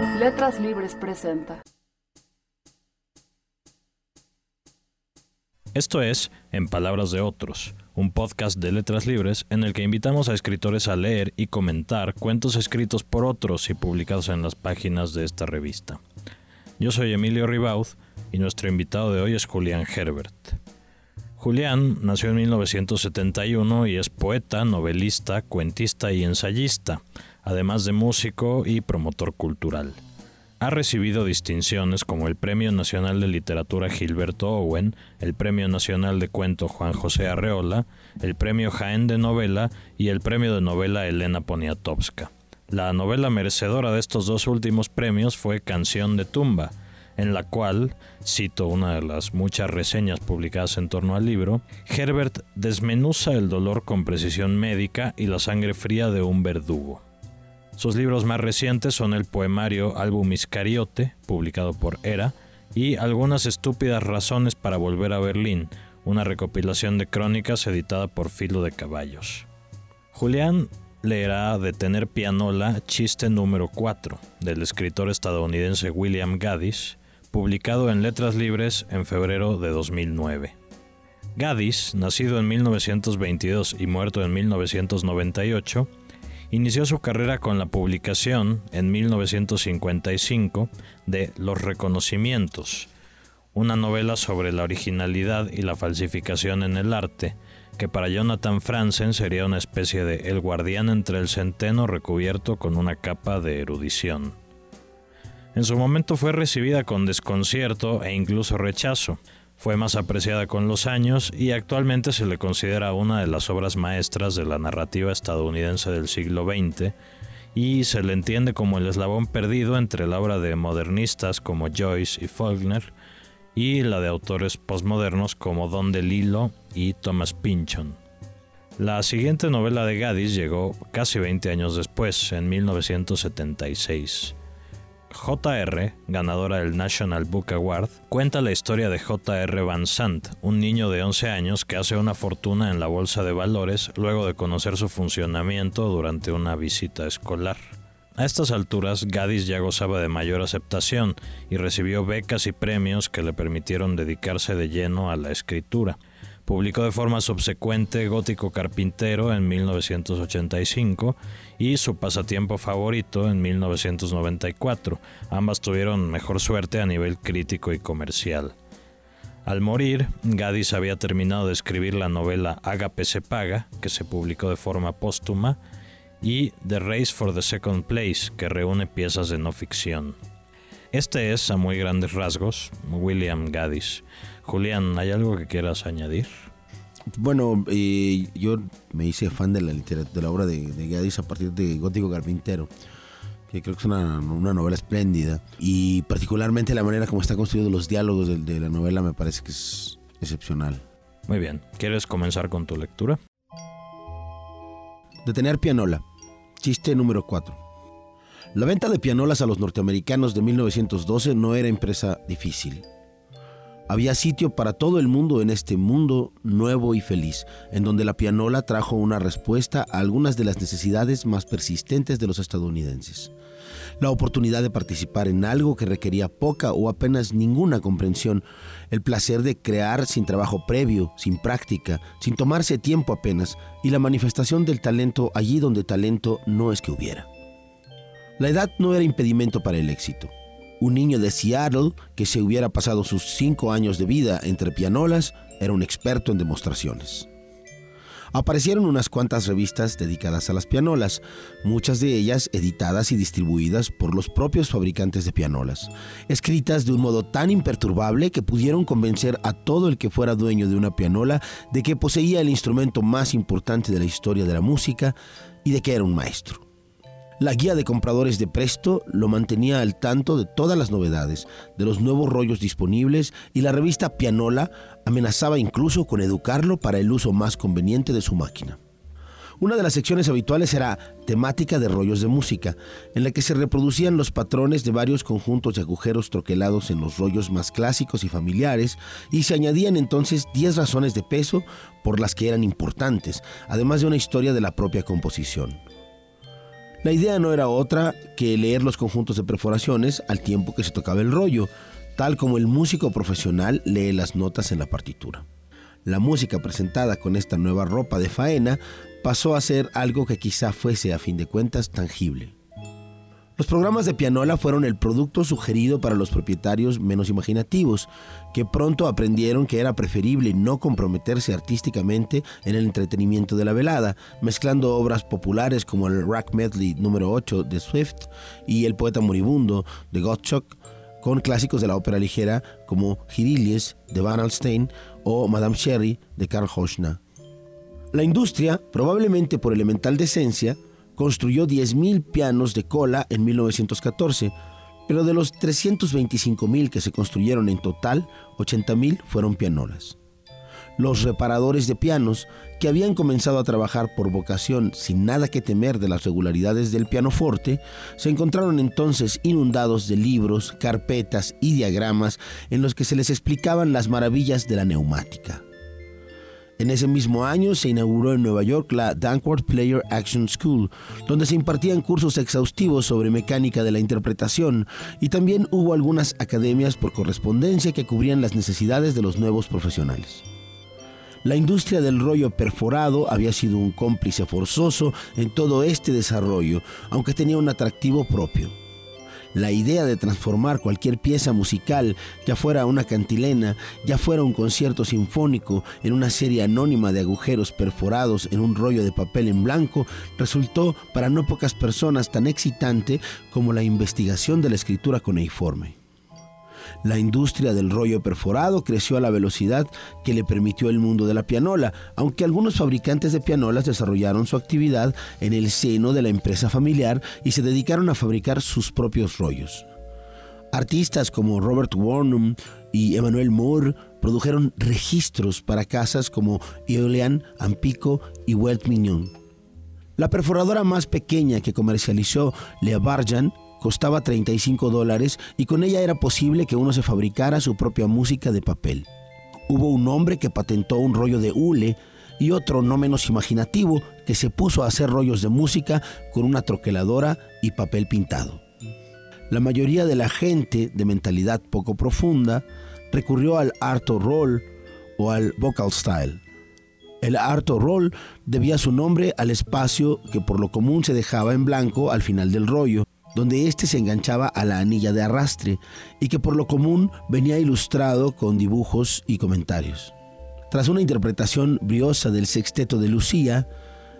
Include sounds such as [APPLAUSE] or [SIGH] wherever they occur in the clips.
Letras Libres presenta. Esto es En Palabras de Otros, un podcast de letras libres en el que invitamos a escritores a leer y comentar cuentos escritos por otros y publicados en las páginas de esta revista. Yo soy Emilio Ribaud y nuestro invitado de hoy es Julián Herbert. Julián nació en 1971 y es poeta, novelista, cuentista y ensayista, además de músico y promotor cultural. Ha recibido distinciones como el Premio Nacional de Literatura Gilberto Owen, el Premio Nacional de Cuento Juan José Arreola, el Premio Jaén de Novela y el Premio de Novela Elena Poniatowska. La novela merecedora de estos dos últimos premios fue Canción de Tumba, en la cual, cito una de las muchas reseñas publicadas en torno al libro, Herbert desmenuza el dolor con precisión médica y la sangre fría de un verdugo. Sus libros más recientes son el poemario Álbum Iscariote, publicado por Era, y Algunas estúpidas razones para volver a Berlín, una recopilación de crónicas editada por Filo de Caballos. Julián leerá de Tener Pianola, chiste número 4, del escritor estadounidense William Gaddis, publicado en Letras Libres en febrero de 2009. Gaddis, nacido en 1922 y muerto en 1998, Inició su carrera con la publicación en 1955 de Los Reconocimientos, una novela sobre la originalidad y la falsificación en el arte, que para Jonathan Franzen sería una especie de El guardián entre el centeno recubierto con una capa de erudición. En su momento fue recibida con desconcierto e incluso rechazo, fue más apreciada con los años y actualmente se le considera una de las obras maestras de la narrativa estadounidense del siglo XX y se le entiende como el eslabón perdido entre la obra de modernistas como Joyce y Faulkner y la de autores postmodernos como Don DeLillo y Thomas Pynchon. La siguiente novela de Gaddis llegó casi 20 años después, en 1976. JR, ganadora del National Book Award, cuenta la historia de JR Van Sant, un niño de 11 años que hace una fortuna en la bolsa de valores luego de conocer su funcionamiento durante una visita escolar. A estas alturas, Gaddis ya gozaba de mayor aceptación y recibió becas y premios que le permitieron dedicarse de lleno a la escritura. Publicó de forma subsecuente Gótico Carpintero en 1985 y Su pasatiempo favorito en 1994. Ambas tuvieron mejor suerte a nivel crítico y comercial. Al morir, Gaddis había terminado de escribir la novela Ágape se paga, que se publicó de forma póstuma, y The Race for the Second Place, que reúne piezas de no ficción. Este es, a muy grandes rasgos, William Gaddis. Julián, ¿hay algo que quieras añadir? Bueno, eh, yo me hice fan de la, de la obra de, de Gaddis a partir de Gótico Carpintero, que creo que es una, novela espléndida. Y particularmente la manera como están construidos los diálogos de, de la novela me parece que es excepcional. Muy bien, ¿quieres comenzar con tu lectura? Detener pianola. Chiste número 4. La venta de pianolas a los norteamericanos de 1912 no era empresa difícil. Había sitio para todo el mundo en este mundo nuevo y feliz, en donde la pianola trajo una respuesta a algunas de las necesidades más persistentes de los estadounidenses. La oportunidad de participar en algo que requería poca o apenas ninguna comprensión, el placer de crear sin trabajo previo, sin práctica, sin tomarse tiempo apenas, y la manifestación del talento allí donde talento no es que hubiera. La edad no era impedimento para el éxito. Un niño de Seattle que se hubiera pasado sus cinco años de vida entre pianolas era un experto en demostraciones. Aparecieron unas cuantas revistas dedicadas a las pianolas, muchas de ellas editadas y distribuidas por los propios fabricantes de pianolas, escritas de un modo tan imperturbable que pudieron convencer a todo el que fuera dueño de una pianola de que poseía el instrumento más importante de la historia de la música y de que era un maestro. La guía de compradores de Presto lo mantenía al tanto de todas las novedades, de los nuevos rollos disponibles y la revista Pianola amenazaba incluso con educarlo para el uso más conveniente de su máquina. Una de las secciones habituales era temática de rollos de música, en la que se reproducían los patrones de varios conjuntos de agujeros troquelados en los rollos más clásicos y familiares, y se añadían entonces 10 razones de peso por las que eran importantes, además de una historia de la propia composición. La idea no era otra que leer los conjuntos de perforaciones al tiempo que se tocaba el rollo, tal como el músico profesional lee las notas en la partitura. La música presentada con esta nueva ropa de faena pasó a ser algo que quizá fuese a fin de cuentas tangible. Los programas de pianola fueron el producto sugerido para los propietarios menos imaginativos, que pronto aprendieron que era preferible no comprometerse artísticamente en el entretenimiento de la velada, mezclando obras populares como el Rack Medley número 8 de Swift y El poeta moribundo de Gottschalk, con clásicos de la ópera ligera como Girillies de Van Alstyne o Madame Sherry de Karl Hochner. La industria, probablemente por elemental decencia, construyó 10.000 pianos de cola en 1914, pero de los 325.000 que se construyeron en total, 80.000 fueron pianolas. Los reparadores de pianos, que habían comenzado a trabajar por vocación sin nada que temer de las regularidades del pianoforte, se encontraron entonces inundados de libros, carpetas y diagramas en los que se les explicaban las maravillas de la neumática. En ese mismo año se inauguró en Nueva York la Danforth Player Action School, donde se impartían cursos exhaustivos sobre mecánica de la interpretación y también hubo algunas academias por correspondencia que cubrían las necesidades de los nuevos profesionales. La industria del rollo perforado había sido un cómplice forzoso en todo este desarrollo, aunque tenía un atractivo propio. La idea de transformar cualquier pieza musical, ya fuera una cantilena, ya fuera un concierto sinfónico, en una serie anónima de agujeros perforados en un rollo de papel en blanco, resultó para no pocas personas tan excitante como la investigación de la escritura cuneiforme. La industria del rollo perforado creció a la velocidad que le permitió el mundo de la pianola, aunque algunos fabricantes de pianolas desarrollaron su actividad en el seno de la empresa familiar y se dedicaron a fabricar sus propios rollos. Artistas como Robert Warnum y Emmanuel Moore produjeron registros para casas como Eolian, Ampico y Welt Mignon. La perforadora más pequeña que comercializó Le Barjan costaba 35 dólares y con ella era posible que uno se fabricara su propia música de papel. Hubo un hombre que patentó un rollo de hule y otro no menos imaginativo que se puso a hacer rollos de música con una troqueladora y papel pintado. La mayoría de la gente de mentalidad poco profunda recurrió al Arto Roll o al Vocal Style. El Arto Roll debía su nombre al espacio que por lo común se dejaba en blanco al final del rollo, donde éste se enganchaba a la anilla de arrastre y que por lo común venía ilustrado con dibujos y comentarios. Tras una interpretación briosa del sexteto de Lucía,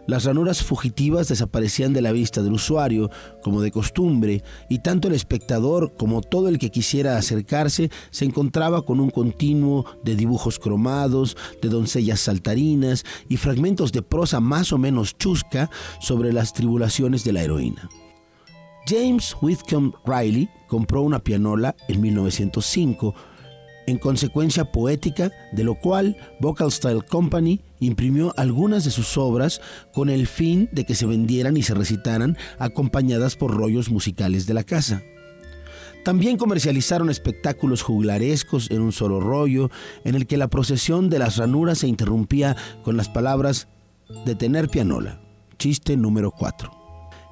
las ranuras fugitivas desaparecían de la vista del usuario, como de costumbre, y tanto el espectador como todo el que quisiera acercarse se encontraba con un continuo de dibujos cromados, de doncellas saltarinas y fragmentos de prosa más o menos chusca sobre las tribulaciones de la heroína. James Whitcomb Riley compró una pianola en 1905 en consecuencia poética, de lo cual Vocal Style Company imprimió algunas de sus obras con el fin de que se vendieran y se recitaran acompañadas por rollos musicales de la casa. También comercializaron espectáculos juglarescos en un solo rollo, en el que la procesión de las ranuras se interrumpía con las palabras detener pianola, chiste número 4.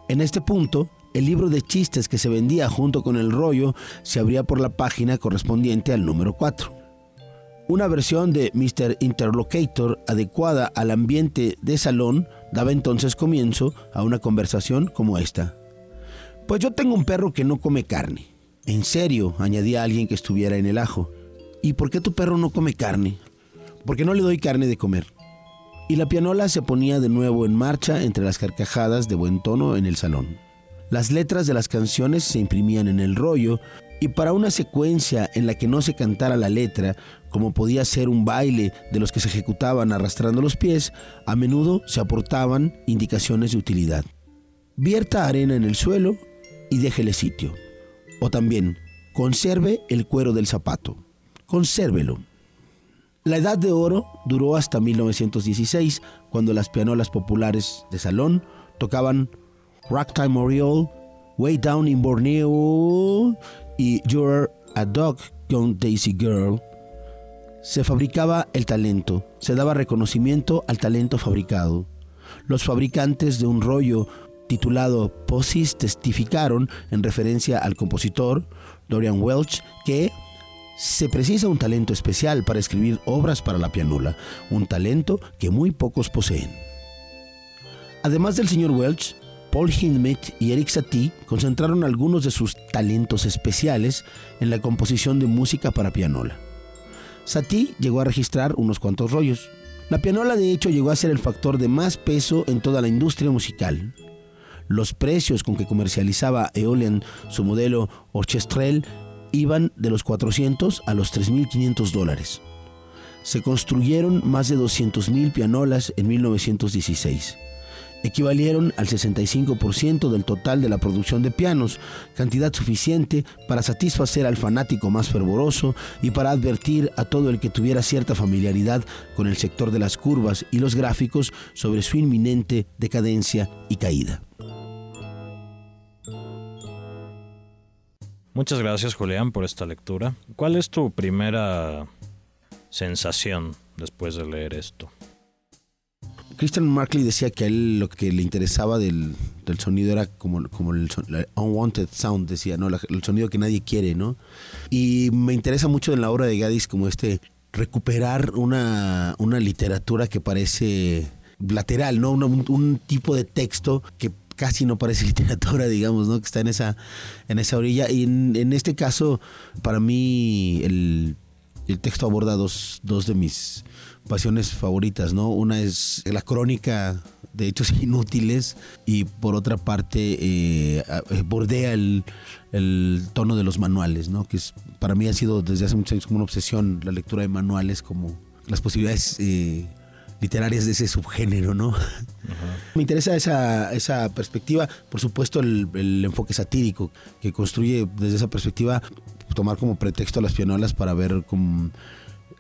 En este punto, el libro de chistes que se vendía junto con el rollo se abría por la página correspondiente al número 4. Una versión de Mr. Interlocutor adecuada al ambiente de salón daba entonces comienzo a una conversación como esta. Pues yo tengo un perro que no come carne. En serio, añadía alguien que estuviera en el ajo. ¿Y por qué tu perro no come carne? Porque no le doy carne de comer. Y la pianola se ponía de nuevo en marcha entre las carcajadas de buen tono en el salón. Las letras de las canciones se imprimían en el rollo y para una secuencia en la que no se cantara la letra, como podía ser un baile de los que se ejecutaban arrastrando los pies, a menudo se aportaban indicaciones de utilidad. Vierta arena en el suelo y déjele sitio. O también, conserve el cuero del zapato. Consérvelo. La edad de oro duró hasta 1916, cuando las pianolas populares de salón tocaban Ragtime Oriole, Way Down in Borneo y You're a Dog Young Daisy Girl. Se fabricaba el talento, se daba reconocimiento al talento fabricado. Los fabricantes de un rollo titulado Posis testificaron en referencia al compositor Dorian Welch que se precisa un talento especial para escribir obras para la pianola, un talento que muy pocos poseen. Además del señor Welch, Paul Hindemith y Eric Satie concentraron algunos de sus talentos especiales en la composición de música para pianola. Satie llegó a registrar unos cuantos rollos. La pianola de hecho llegó a ser el factor de más peso en toda la industria musical. Los precios con que comercializaba Eolian su modelo Orchestrelle iban de los 400 a los 3.500 dólares. Se construyeron más de 200.000 pianolas en 1916 equivalieron al 65% del total de la producción de pianos, cantidad suficiente para satisfacer al fanático más fervoroso y para advertir a todo el que tuviera cierta familiaridad con el sector de las curvas y los gráficos sobre su inminente decadencia y caída. Muchas gracias Julián por esta lectura. ¿Cuál es tu primera sensación después de leer esto? Christian Markley decía que a él lo que le interesaba del, sonido era como, como el, unwanted sound, decía, ¿no? el sonido que nadie quiere, ¿no? Y me interesa mucho en la obra de Gaddis como este recuperar una, una literatura que parece lateral, ¿no? un, tipo de texto que casi no parece [LAUGHS] literatura, digamos, ¿no? Que está en esa, en esa orilla. Y en, este caso, para mí, el, el texto aborda dos, dos de mis pasiones favoritas, ¿no? Una es la crónica de hechos [LAUGHS] inútiles y por otra parte eh, eh, bordea el, tono de los manuales, ¿no? Que es, para mí ha sido desde hace muchos años como una obsesión la lectura de manuales como las posibilidades eh, literarias de ese subgénero, ¿no? Me interesa esa, esa perspectiva, por supuesto el, el enfoque satírico que construye desde esa perspectiva tomar como pretexto a las pianolas para ver cómo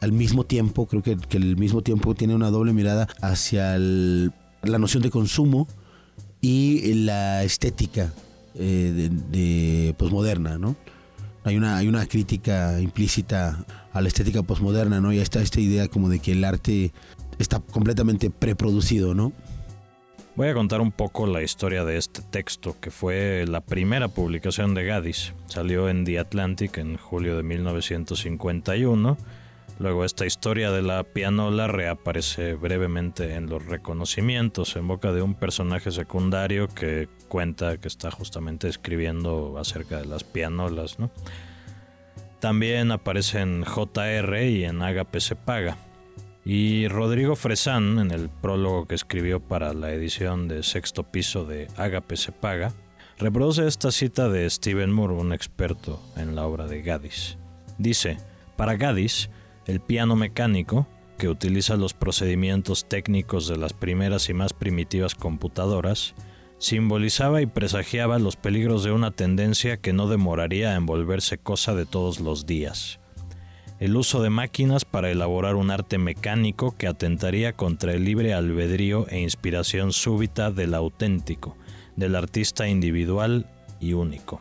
al mismo tiempo, creo que, que el mismo tiempo tiene una doble mirada hacia la noción de consumo y la estética eh, de, posmoderna, ¿no? Hay una, hay una crítica implícita a la estética posmoderna, ¿no? Y está esta idea como de que el arte está completamente preproducido, ¿no? Voy a contar un poco la historia de este texto, que fue la primera publicación de Gaddis. Salió en The Atlantic en julio de 1951 Luego esta historia de la pianola reaparece brevemente en los reconocimientos en boca de un personaje secundario que cuenta que está justamente escribiendo acerca de las pianolas. También aparece en JR y en Agape se paga. Y Rodrigo Fresán, en el prólogo que escribió para la edición de sexto piso de Agape se paga, reproduce esta cita de Stephen Moore, un experto en la obra de Gaddis. Dice, para Gaddis, el piano mecánico, que utiliza los procedimientos técnicos de las primeras y más primitivas computadoras, simbolizaba y presagiaba los peligros de una tendencia que no demoraría en volverse cosa de todos los días. El uso de máquinas para elaborar un arte mecánico que atentaría contra el libre albedrío e inspiración súbita del auténtico, del artista individual y único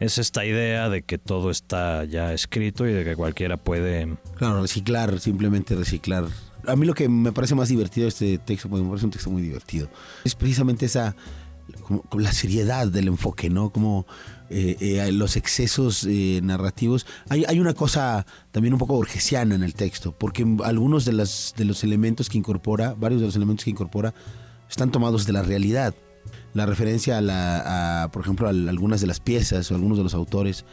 es esta idea de que todo está ya escrito y de que cualquiera puede... Claro, reciclar, simplemente reciclar. A mí lo que me parece más divertido de este texto, me parece un texto muy divertido, es precisamente esa, como, la seriedad del enfoque, ¿no? Como eh, eh, los excesos eh, narrativos. Hay, hay, una cosa también un poco borgesiana en el texto, porque algunos de, las, de los elementos que incorpora, varios de los elementos que incorpora, están tomados de la realidad la referencia a, la, por ejemplo, a algunas de las piezas o algunos de los autores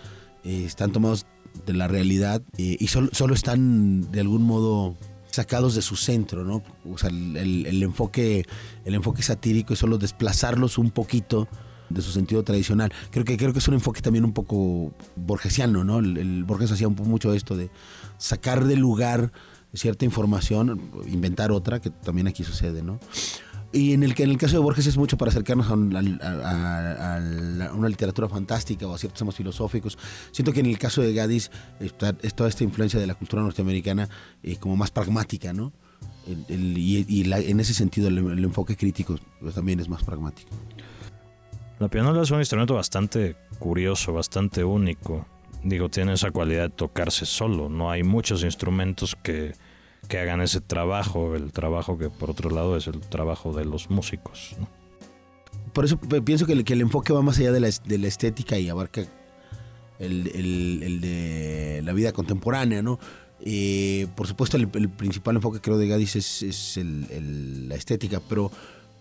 eh, están tomados de la realidad eh, y solo, solo, están de algún modo sacados de su centro, ¿no? O sea, el, enfoque, el enfoque satírico es solo desplazarlos un poquito de su sentido tradicional. Creo que, creo que es un enfoque también un poco borgesiano, ¿no? El, Borges hacía un mucho esto de sacar del lugar cierta información, inventar otra, que también aquí sucede, ¿no? Y en el, en el caso de Borges es mucho para acercarnos a, una literatura fantástica o a ciertos temas filosóficos. Siento que en el caso de Gaddis está, es toda esta influencia de la cultura norteamericana eh, como más pragmática, ¿no? y, en ese sentido el, enfoque crítico también es más pragmático. La pianola es un instrumento bastante curioso, bastante único. Digo, tiene esa cualidad de tocarse solo. No hay muchos instrumentos que que hagan ese trabajo, el trabajo que por otro lado es el trabajo de los músicos. por eso pienso que el, que el enfoque va más allá de la, estética y abarca el, el, el, de la vida contemporánea, ¿no? Eh, por supuesto, el, principal enfoque creo de Gadis es, es la estética, pero,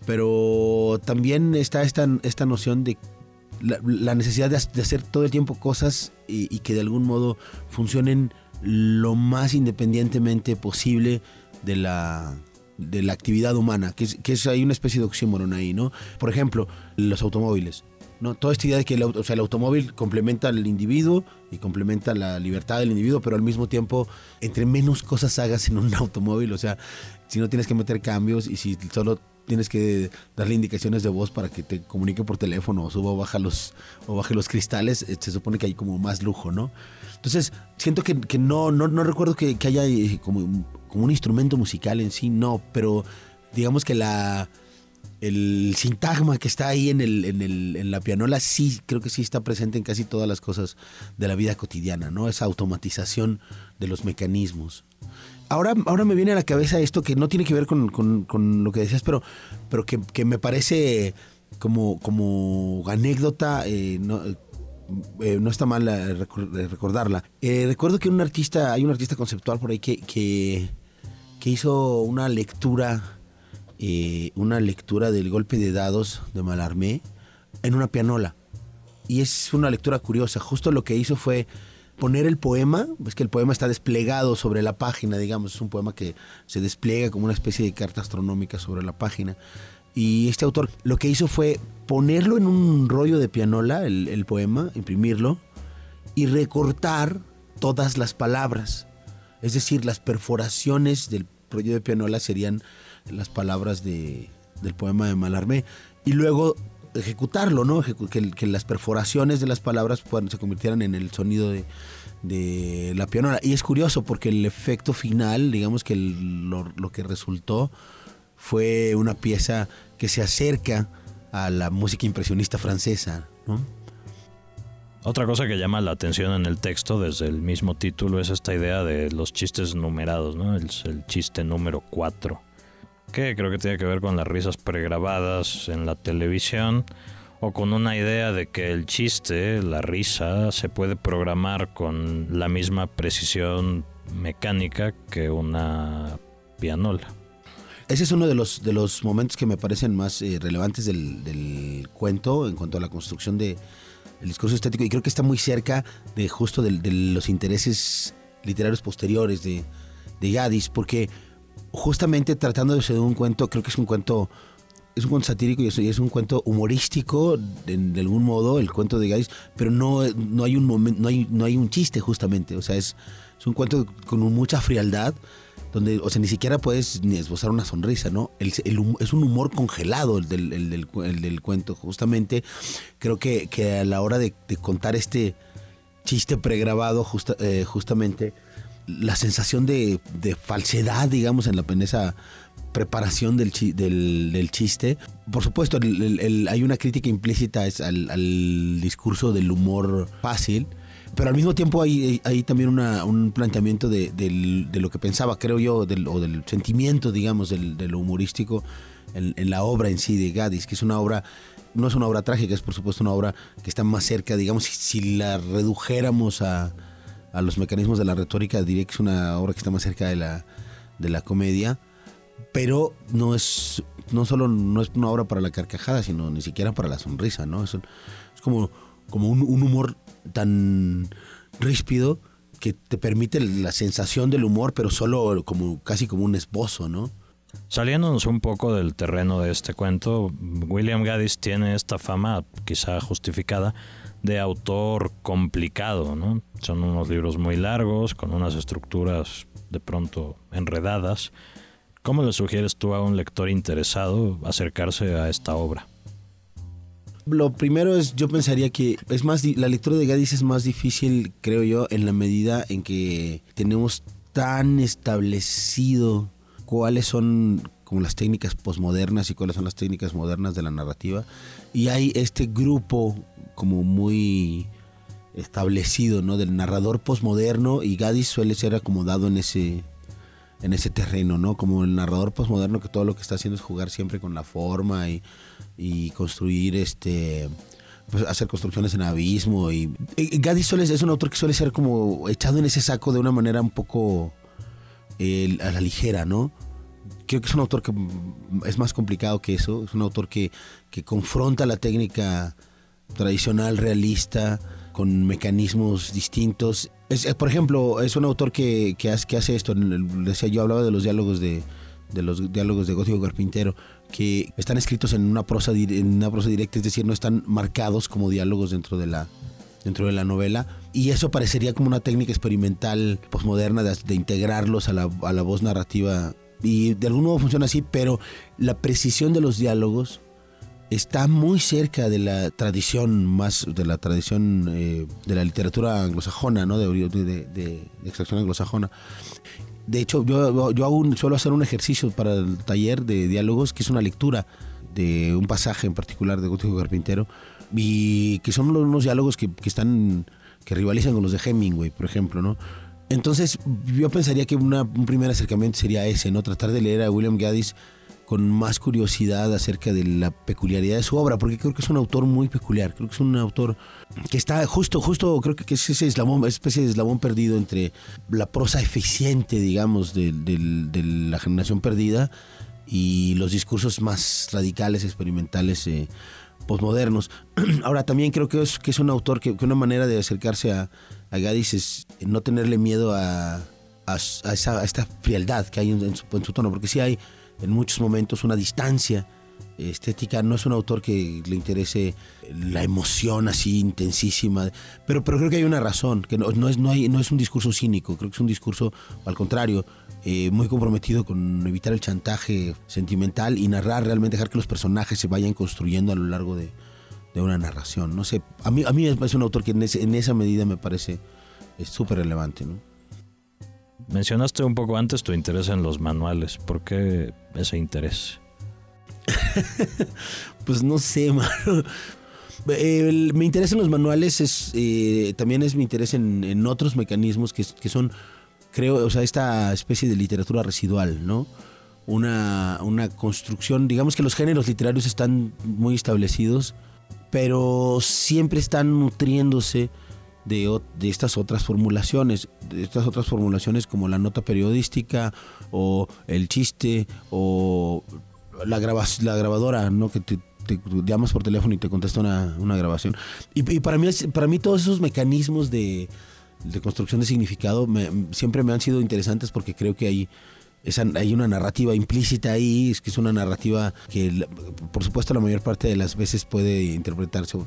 pero también está esta, esta noción de la, necesidad de, hacer todo el tiempo cosas y, que de algún modo funcionen lo más independientemente posible de la, de la actividad humana, que es, que es hay una especie de oxímoron ahí, ¿no? Por ejemplo, los automóviles. ¿no? Toda esta idea de que el, o sea, el automóvil complementa al individuo y complementa la libertad del individuo, pero al mismo tiempo, entre menos cosas hagas en un [LAUGHS] automóvil, o sea, si no tienes que meter cambios y si solo tienes que darle indicaciones de voz para que te comunique por teléfono o suba o baja los, o baje los cristales, eh, se supone que hay como más lujo, ¿no? Entonces, siento que, que no, no, no, recuerdo que, que haya eh, como, como un instrumento musical en sí, no, pero digamos que la el sintagma que está ahí en, el, en, el, en, la pianola sí, creo que sí está presente en casi todas las cosas de la vida cotidiana, ¿no? Esa automatización de los mecanismos. Ahora, ahora me viene a la cabeza esto que no tiene que ver con, lo que decías, pero, pero que, me parece como, como anécdota, eh, no, eh, no, está mal eh, recordarla. recuerdo que un artista, hay un artista conceptual por ahí que, que, que hizo una lectura una lectura del golpe de dados de Malarmé en una pianola. Y es una lectura curiosa. Justo lo que hizo fue poner el poema, es que el poema está desplegado sobre la página, digamos, es un poema que se despliega como una especie de carta astronómica sobre la página. Y este autor lo que hizo fue ponerlo en un rollo de pianola, el, el poema, imprimirlo, y recortar todas las palabras. Es decir, las perforaciones del rollo de pianola serían las palabras de, del poema de Malarmé y luego ejecutarlo, ¿no? Que, las perforaciones de las palabras se convirtieran en el sonido de, la pianola. Y es curioso porque el efecto final, digamos que lo, que resultó fue una pieza que se acerca a la música impresionista francesa. Otra cosa que llama la atención en el texto desde el mismo título es esta idea de los chistes numerados, ¿no? El, el chiste número 4 que creo que tiene que ver con las risas pregrabadas en la televisión o con una idea de que el chiste, la risa, se puede programar con la misma precisión mecánica que una pianola. Ese es uno de los, de los momentos que me parecen más eh, relevantes del, cuento en cuanto a la construcción del discurso estético y creo que está muy cerca de justo de, los intereses literarios posteriores de, de porque justamente tratando de un cuento, creo que es un cuento, es un cuento satírico y es, un cuento humorístico de, algún modo, el cuento de Gadis, pero no, no hay un momento, no hay, no hay un chiste justamente, o sea, es, es un cuento con mucha frialdad, donde, o sea, ni siquiera puedes ni esbozar una sonrisa, ¿no? Es un humor congelado el del, el del, el del cuento, justamente. Creo que, que, a la hora de, contar este chiste pregrabado, justa, eh, justamente, la sensación de, falsedad, digamos, en, la, esa preparación del, del, chiste. Por supuesto, hay una crítica implícita al, discurso del humor fácil, pero al mismo tiempo hay, hay también un planteamiento de, lo que pensaba, creo yo, o del sentimiento, digamos, del, lo humorístico en, la obra en sí de Gadis, que es una obra no es una obra trágica, es por supuesto una obra que está más cerca, digamos, si la redujéramos a, a los mecanismos de la retórica, diría que es una obra que está más cerca de la, de la comedia, pero no es no solo no es una obra para la carcajada, sino ni siquiera para la sonrisa, ¿no? Es, como, como un, humor tan ríspido que te permite la sensación del humor, pero solo como casi como un esbozo, ¿no? Saliéndonos un poco del terreno de este cuento, William Gaddis tiene esta fama, quizá justificada, de autor complicado, ¿no? Son unos libros muy largos, con unas estructuras de pronto enredadas. ¿Cómo le sugieres tú a un lector interesado acercarse a esta obra? Lo primero es, yo pensaría que es más, la lectura de Gadis es más difícil, creo yo, en la medida en que tenemos tan establecido cuáles son como las técnicas posmodernas y cuáles son las técnicas modernas de la narrativa. Y hay este grupo como muy establecido, ¿no? Del narrador posmoderno y Gadis suele ser acomodado en ese, en ese terreno, ¿no? Como el narrador postmoderno que todo lo que está haciendo es jugar siempre con la forma y, construir este pues, hacer construcciones en abismo y, y suele, es un autor que suele ser como echado en ese saco de una manera un poco eh, a la ligera, ¿no? Creo que es un autor que es más complicado que eso, es un autor que, que confronta la técnica tradicional, realista, con mecanismos distintos. Es, por ejemplo, es un autor que, que, hace, que hace esto, decía yo hablaba de los diálogos de, de los diálogos de Gótico Carpintero, que están escritos en una prosa en una prosa directa, es decir, no están marcados como diálogos dentro de la dentro de la novela y eso parecería como una técnica experimental posmoderna de, de integrarlos a la, a la voz narrativa y de algún modo funciona así, pero la precisión de los diálogos está muy cerca de la tradición más de la tradición eh, de la literatura anglosajona, ¿no? De, de, de, de, extracción anglosajona. De hecho, yo, yo suelo hacer un ejercicio para el taller de diálogos, que es una lectura de un pasaje en particular de Gótico Carpintero, y que son unos diálogos que, que están que rivalizan con los de Hemingway, por ejemplo, ¿no? Entonces, yo pensaría que una, un primer acercamiento sería ese, ¿no? Tratar de leer a William Gaddis con más curiosidad acerca de la peculiaridad de su obra, porque creo que es un autor muy peculiar, creo que es un autor que está justo, justo, creo que es ese eslabón, especie de eslabón perdido entre la prosa eficiente, digamos, de, la generación perdida y los discursos más radicales, experimentales, eh, posmodernos. [CLEARS THROAT] Ahora, también creo que es, que es un autor que, que una manera de acercarse a, a Gadis es no tenerle miedo a, a, esa, esta frialdad que hay en, en, su, en su tono, porque sí hay en muchos momentos una distancia estética. No es un autor que le interese la emoción así intensísima, pero, pero creo que hay una razón, que no, no, es, no, hay, no es un discurso cínico, creo que es un discurso, al contrario, eh, muy comprometido con evitar el chantaje sentimental y narrar, realmente dejar que los personajes se vayan construyendo a lo largo de, de una narración. No sé, a mí, a mí es un autor que en, esa medida me parece súper relevante, ¿no? Mencionaste un poco antes tu interés en los manuales. ¿Por qué ese interés? [LAUGHS] pues no sé, [LAUGHS] mano. Eh, mi interés en los manuales es eh, también es mi interés en, en otros mecanismos que, que, son, creo, o sea, esta especie de literatura residual, ¿no? Una, una construcción, digamos que los géneros literarios están muy establecidos, pero siempre están nutriéndose de, de, estas otras formulaciones, de estas otras formulaciones como la nota periodística o el chiste o la, graba, la grabadora, ¿no? que te, llamas por teléfono y te contesta una, una grabación. Y, para, mí, para mí todos esos mecanismos de, de construcción de significado me, siempre me han sido interesantes porque creo que hay, esa, hay una narrativa implícita ahí, es que es una narrativa que por supuesto la mayor parte de las veces puede interpretarse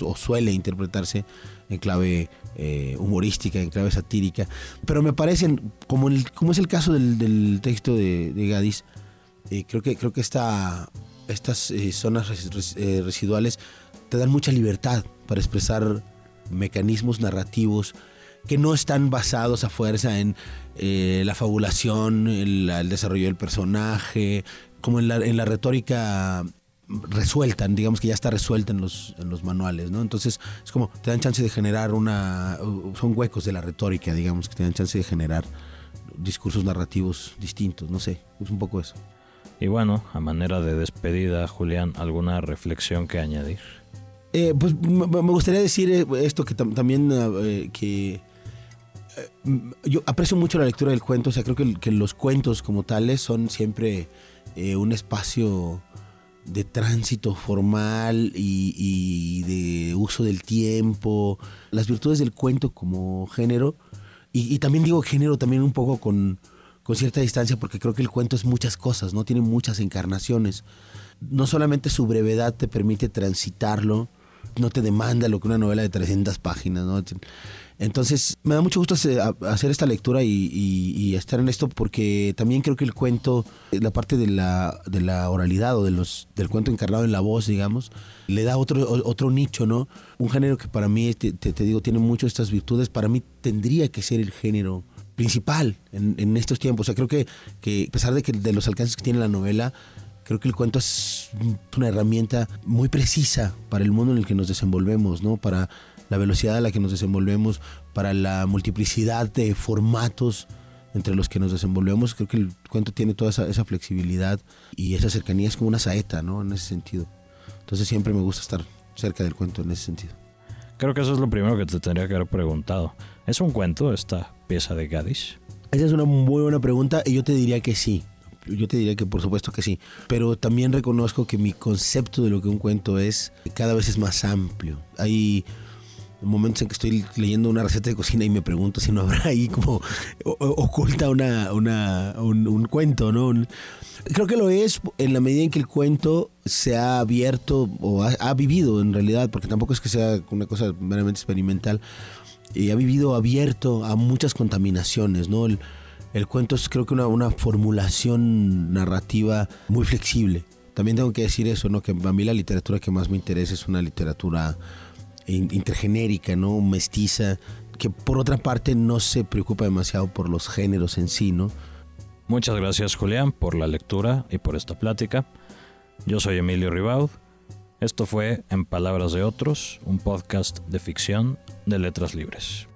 o suele interpretarse en clave eh, humorística, en clave satírica, pero me parecen, como, el, como es el caso del, del texto de, de Gadis, eh, creo que, creo que esta, estas eh, zonas eh, residuales te dan mucha libertad para expresar mecanismos narrativos que no están basados a fuerza en eh, la fabulación, el, el, desarrollo del personaje, como en la, en la retórica resuelta, digamos que ya está resuelta en los, en los manuales, ¿no? Entonces es como te dan chance de generar una, son huecos de la retórica, digamos, que te dan chance de generar discursos narrativos distintos, no sé, es un poco eso. Y bueno, a manera de despedida, Julián, ¿alguna reflexión que añadir? Eh, pues me gustaría decir esto que tam también eh, que eh, yo aprecio mucho la lectura del cuento, o sea, creo que, que los cuentos como tales son siempre eh, un espacio de tránsito formal y, y, de uso del tiempo, las virtudes del cuento como género, y, y también digo género también un poco con, con, cierta distancia porque creo que el cuento es muchas cosas, ¿no? Tiene muchas encarnaciones. No solamente su brevedad te permite transitarlo, no te demanda lo que una novela de 300 páginas, ¿no? Entonces, me da mucho gusto hacer esta lectura y, y, estar en esto porque también creo que el cuento, la parte de la, de la oralidad o de los, del cuento encarnado en la voz, digamos, le da otro, otro nicho, ¿no? Un género que para mí, te, digo, tiene muchas estas virtudes, para mí tendría que ser el género principal en, en estos tiempos. O sea, creo que, que a pesar de, que, de los alcances que tiene la novela, creo que el cuento es una herramienta muy precisa para el mundo en el que nos desenvolvemos, ¿no? Para la velocidad a la que nos desenvolvemos, para la multiplicidad de formatos entre los que nos desenvolvemos. Creo que el cuento tiene toda esa, esa flexibilidad y esa cercanía es como una saeta, ¿no? En ese sentido. Entonces siempre me gusta estar cerca del cuento en ese sentido. Creo que eso es lo primero que te tendría que haber preguntado. ¿Es un cuento esta pieza de Gadis? Esa es una muy buena pregunta y yo te diría que sí. Yo te diría que por supuesto que sí. Pero también reconozco que mi concepto de lo que un cuento es cada vez es más amplio. Hay momentos en que estoy leyendo una receta de cocina y me pregunto si no habrá ahí como oculta una, una un, cuento, ¿no? creo que lo es en la medida en que el cuento se ha abierto o ha, vivido en realidad, porque tampoco es que sea una cosa meramente experimental, y ha vivido abierto a muchas contaminaciones, ¿no? El, cuento es creo que una, una formulación narrativa muy flexible. También tengo que decir eso, ¿no? Que a mí la literatura que más me interesa es una literatura intergenérica, ¿no? Mestiza, que por otra parte no se preocupa demasiado por los géneros en sí, ¿no? Muchas gracias Julián por la lectura y por esta plática. Yo soy Emilio Ribaud. Esto fue En Palabras de Otros, un podcast de ficción de letras libres.